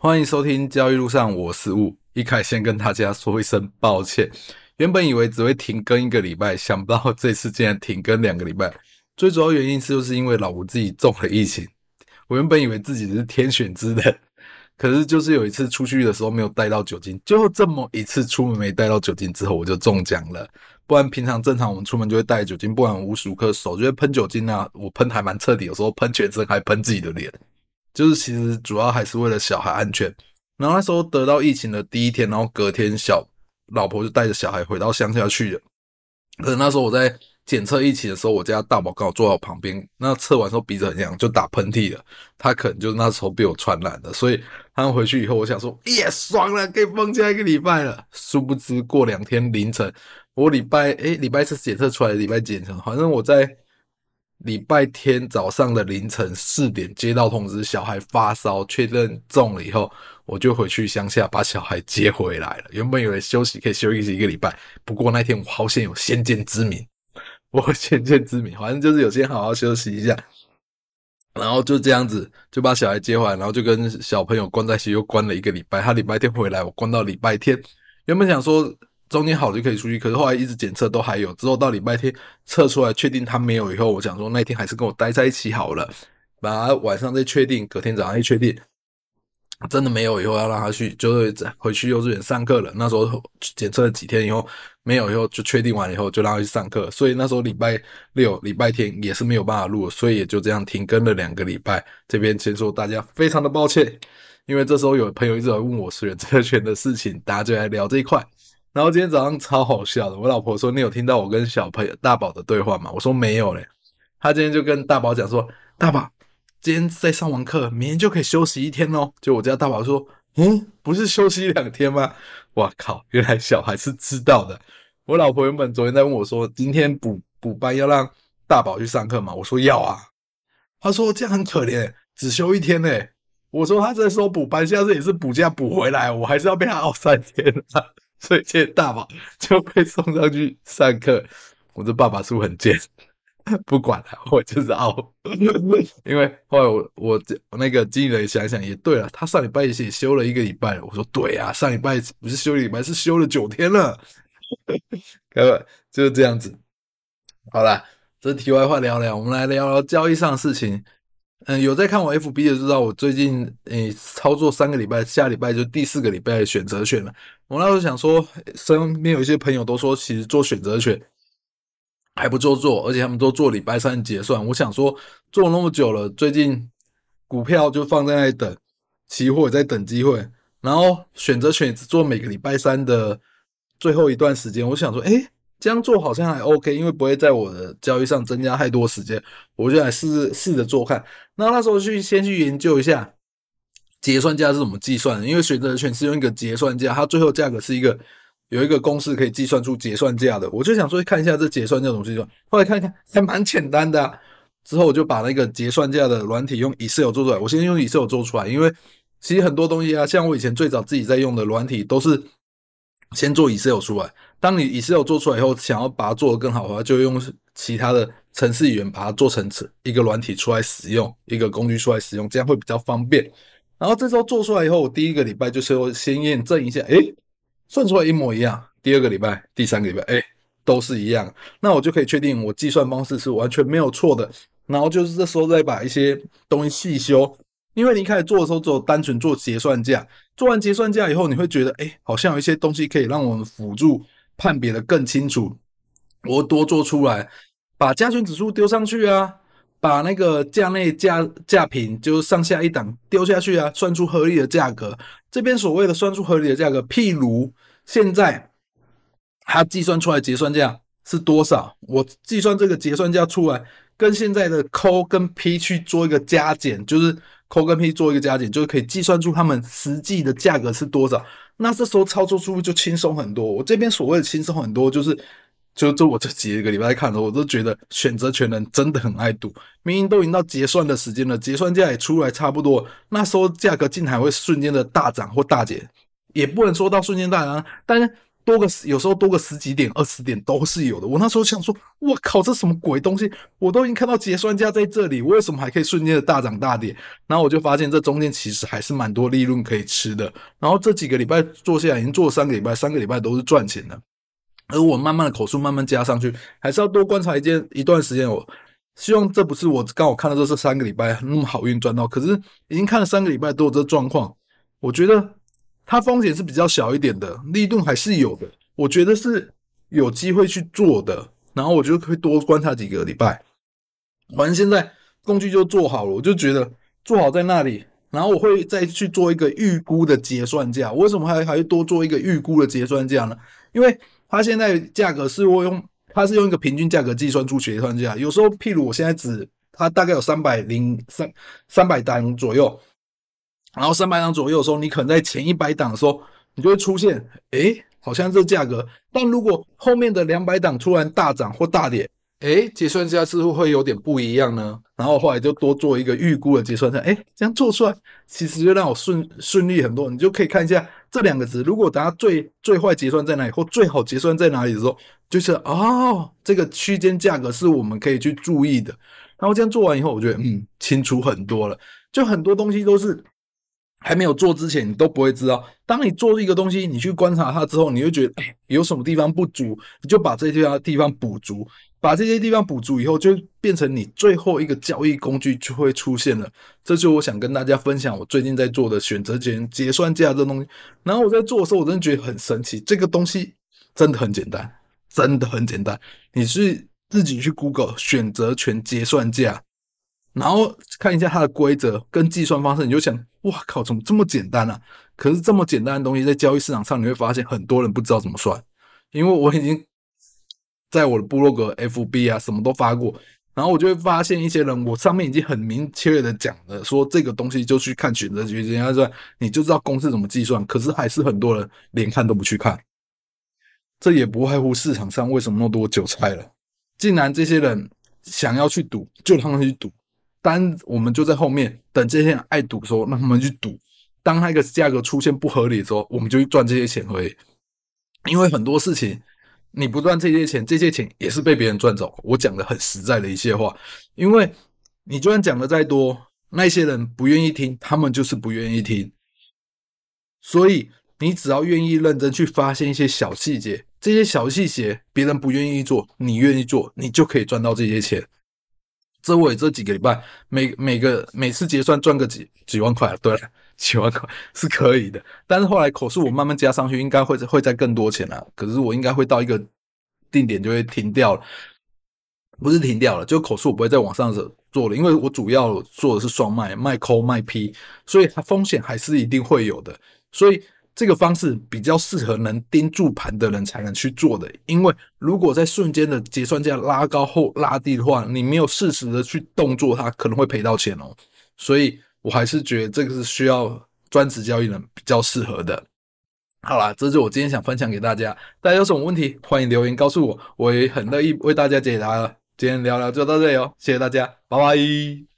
欢迎收听交易路上，我是雾。一开先跟大家说一声抱歉，原本以为只会停更一个礼拜，想不到这次竟然停更两个礼拜。最主要原因是就是因为老吴自己中了疫情。我原本以为自己是天选之人，可是就是有一次出去的时候没有带到酒精，就这么一次出门没带到酒精之后，我就中奖了。不然平常正常我们出门就会带酒精，不然无时无刻手就会喷酒精啊，我喷还蛮彻底，有时候喷全身还喷自己的脸。就是其实主要还是为了小孩安全。然后那时候得到疫情的第一天，然后隔天小老婆就带着小孩回到乡下去了。可是那时候我在检测疫情的时候，我家大宝刚好坐在我旁边。那测完之后鼻子很痒，就打喷嚏了。他可能就那时候被我传染的，所以他们回去以后，我想说耶，爽了，可以放假一个礼拜了。殊不知过两天凌晨，我礼拜诶礼拜四检测出来的，礼拜几检测？反正我在。礼拜天早上的凌晨四点接到通知，小孩发烧，确认中了以后，我就回去乡下把小孩接回来了。原本以为休息可以休息一个礼拜，不过那天我好险有先见之明，我先见之明，反正就是有先好好休息一下，然后就这样子就把小孩接回来，然后就跟小朋友关在一起，又关了一个礼拜。他礼拜天回来，我关到礼拜天。原本想说。中间好就可以出去，可是后来一直检测都还有，之后到礼拜天测出来确定他没有以后，我想说那天还是跟我待在一起好了，把他晚上再确定，隔天早上一确定真的没有以后，要让他去就是回去幼稚园上课了。那时候检测了几天以后没有以后就确定完以后就让他去上课，所以那时候礼拜六、礼拜天也是没有办法录，所以也就这样停更了两个礼拜。这边先说大家非常的抱歉，因为这时候有朋友一直在问我选择权的事情，大家就来聊这一块。然后今天早上超好笑的，我老婆说：“你有听到我跟小朋友大宝的对话吗？”我说：“没有嘞。”他今天就跟大宝讲说：“大宝，今天在上完课，明天就可以休息一天哦。”就我家大宝说：“嗯，不是休息两天吗？”哇靠，原来小孩是知道的。我老婆原本昨天在问我说：“今天补补班要让大宝去上课吗？”我说：“要啊。”他说：“这样很可怜，只休一天嘞。”我说：“他在说补班，下次也是补假补回来，我还是要被他熬三天。”所以今天大宝就被送上去上课，我这爸爸是不是很贱？不管了，我就是傲。因为后来我我那个经理人想想也对了，他上礼拜也休了一个礼拜。我说对啊，上礼拜不是休礼拜，是休了九天了。各位就是这样子。好了，这题外话聊聊，我们来聊聊交易上的事情。嗯，有在看我 FB 的知道，我最近诶操作三个礼拜，下礼拜就第四个礼拜选择权了。我那时候想说，身边有一些朋友都说，其实做选择权还不做做，而且他们都做礼拜三结算。我想说，做那么久了，最近股票就放在那里等，期货也在等机会，然后选择权也只做每个礼拜三的最后一段时间。我想说，诶这样做好像还 OK，因为不会在我的交易上增加太多时间，我就来试试着做看。那那时候去先去研究一下结算价是怎么计算的，因为选择权是用一个结算价，它最后价格是一个有一个公式可以计算出结算价的。我就想说看一下这结算价怎么计算，后来看一看还蛮简单的。之后我就把那个结算价的软体用 Excel 做出来，我先用 Excel 做出来，因为其实很多东西啊，像我以前最早自己在用的软体都是先做 Excel 出来。当你 Excel 做出来以后，想要把它做得更好的话，就用其他的程式语言把它做成一个软体出来使用，一个工具出来使用，这样会比较方便。然后这时候做出来以后，我第一个礼拜就是要先验证一下，诶，算出来一模一样。第二个礼拜、第三个礼拜，诶，都是一样。那我就可以确定我计算方式是完全没有错的。然后就是这时候再把一些东西细修，因为你一开始做的时候只有单纯做结算价，做完结算价以后，你会觉得，诶，好像有一些东西可以让我们辅助。判别的更清楚，我多做出来，把加权指数丢上去啊，把那个价内价价品就上下一档丢下去啊，算出合理的价格。这边所谓的算出合理的价格，譬如现在它计算出来结算价是多少，我计算这个结算价出来，跟现在的 call 跟 P 去做一个加减，就是 call 跟 P 做一个加减，就是可以计算出他们实际的价格是多少。那这时候操作出入就轻松很多。我这边所谓的轻松很多，就是就就我这几个礼拜看的，我都觉得选择权人真的很爱赌。明明都已经到结算的时间了，结算价也出来差不多，那时候价格竟还会瞬间的大涨或大跌，也不能说到瞬间大涨，但是多个有时候多个十几点、二十点都是有的。我那时候想说，我靠，这什么鬼东西？我都已经看到结算价在这里，我为什么还可以瞬间的大涨大跌？然后我就发现这中间其实还是蛮多利润可以吃的。然后这几个礼拜做下来，已经做了三个礼拜，三个礼拜都是赚钱的。而我慢慢的口数慢慢加上去，还是要多观察一件一段时间。我希望这不是我刚好看到这是三个礼拜那么好运赚到，可是已经看了三个礼拜都有这状况，我觉得。它风险是比较小一点的，利润还是有的，我觉得是有机会去做的。然后我就会多观察几个礼拜。反正现在工具就做好了，我就觉得做好在那里。然后我会再去做一个预估的结算价。为什么还还会多做一个预估的结算价呢？因为它现在价格是我用，它是用一个平均价格计算出结算价。有时候，譬如我现在只它大概有三百零三三百单左右。然后三百档左右的时候，你可能在前一百档的时候，你就会出现，诶，好像这价格。但如果后面的两百档突然大涨或大跌，诶，结算价是不是会有点不一样呢？然后后来就多做一个预估的结算价，诶，这样做出来，其实就让我顺顺利很多。你就可以看一下这两个值，如果等下最最坏结算在哪里，或最好结算在哪里的时候，就是哦，这个区间价格是我们可以去注意的。然后这样做完以后，我觉得嗯，清楚很多了。就很多东西都是。还没有做之前，你都不会知道。当你做一个东西，你去观察它之后，你会觉得，哎，有什么地方不足，你就把这些地方补足，把这些地方补足以后，就变成你最后一个交易工具就会出现了。这就我想跟大家分享，我最近在做的选择权结算价这东西。然后我在做的时候，我真的觉得很神奇，这个东西真的很简单，真的很简单。你是自己去 Google 选择权结算价。然后看一下它的规则跟计算方式，你就想，哇靠，怎么这么简单啊？可是这么简单的东西，在交易市场上，你会发现很多人不知道怎么算。因为我已经在我的部落格、FB 啊，什么都发过，然后我就会发现一些人，我上面已经很明确的讲了，说这个东西就去看选择权结算价，你就知道公式怎么计算。可是还是很多人连看都不去看，这也不外乎市场上为什么那么多韭菜了。竟然这些人想要去赌，就他们去赌。单我们就在后面等这些人爱赌的时候，让他们去赌。当那个价格出现不合理的时候，我们就去赚这些钱而已。因为很多事情你不赚这些钱，这些钱也是被别人赚走。我讲的很实在的一些话，因为你就算讲的再多，那些人不愿意听，他们就是不愿意听。所以你只要愿意认真去发现一些小细节，这些小细节别人不愿意做，你愿意做，你就可以赚到这些钱。这我这几个礼拜，每每个每次结算赚个几 几万块，对，几万块是可以的。但是后来口数我慢慢加上去，应该会会再更多钱了。可是我应该会到一个定点就会停掉了，不是停掉了，就口数我不会再往上做了，因为我主要做的是双卖，卖抠卖 P，所以它风险还是一定会有的，所以。这个方式比较适合能盯住盘的人才能去做的，因为如果在瞬间的结算价拉高后拉低的话，你没有适时的去动作，它可能会赔到钱哦。所以我还是觉得这个是需要专职交易人比较适合的。好啦，这就是我今天想分享给大家。大家有什么问题，欢迎留言告诉我，我也很乐意为大家解答了。今天聊聊就到这里哦，谢谢大家，拜拜。